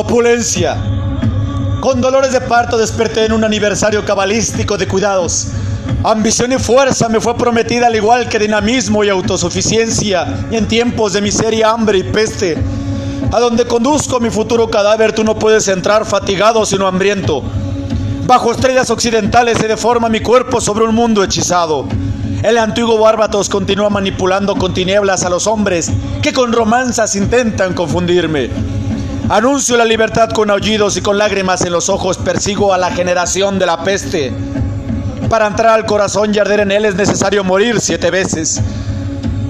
opulencia. Con dolores de parto desperté en un aniversario cabalístico de cuidados. Ambición y fuerza me fue prometida al igual que dinamismo y autosuficiencia en tiempos de miseria, hambre y peste. A donde conduzco mi futuro cadáver tú no puedes entrar fatigado sino hambriento. Bajo estrellas occidentales se deforma mi cuerpo sobre un mundo hechizado. El antiguo Bárbatos continúa manipulando con tinieblas a los hombres que con romanzas intentan confundirme. Anuncio la libertad con aullidos y con lágrimas en los ojos persigo a la generación de la peste. Para entrar al corazón y arder en él es necesario morir siete veces.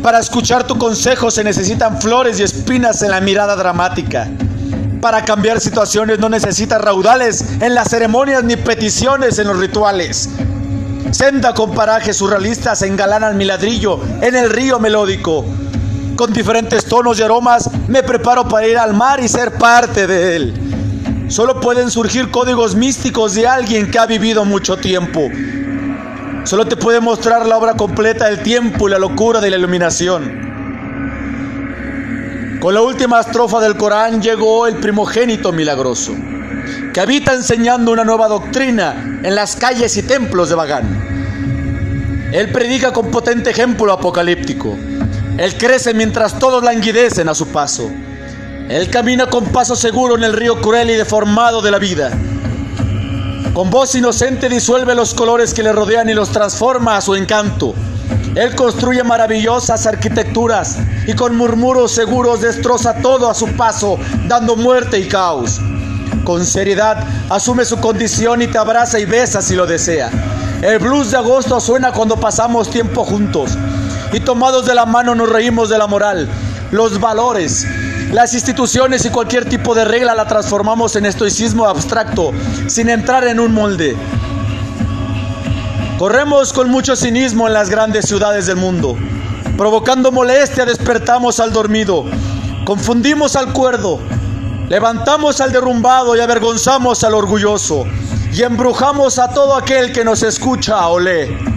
Para escuchar tu consejo se necesitan flores y espinas en la mirada dramática. Para cambiar situaciones no necesitas raudales en las ceremonias ni peticiones en los rituales. Senda con parajes surrealistas engalanan mi ladrillo en el río melódico. Con diferentes tonos y aromas me preparo para ir al mar y ser parte de él. Solo pueden surgir códigos místicos de alguien que ha vivido mucho tiempo. Solo te puede mostrar la obra completa del tiempo y la locura de la iluminación. Con la última estrofa del Corán llegó el primogénito milagroso, que habita enseñando una nueva doctrina en las calles y templos de Bagán. Él predica con potente ejemplo apocalíptico. Él crece mientras todos languidecen a su paso. Él camina con paso seguro en el río cruel y deformado de la vida. Con voz inocente disuelve los colores que le rodean y los transforma a su encanto. Él construye maravillosas arquitecturas y con murmuros seguros destroza todo a su paso, dando muerte y caos. Con seriedad asume su condición y te abraza y besa si lo desea. El blues de agosto suena cuando pasamos tiempo juntos y tomados de la mano nos reímos de la moral, los valores, las instituciones y cualquier tipo de regla la transformamos en estoicismo abstracto, sin entrar en un molde. Corremos con mucho cinismo en las grandes ciudades del mundo. Provocando molestia despertamos al dormido. Confundimos al cuerdo. Levantamos al derrumbado y avergonzamos al orgulloso. Y embrujamos a todo aquel que nos escucha o lee.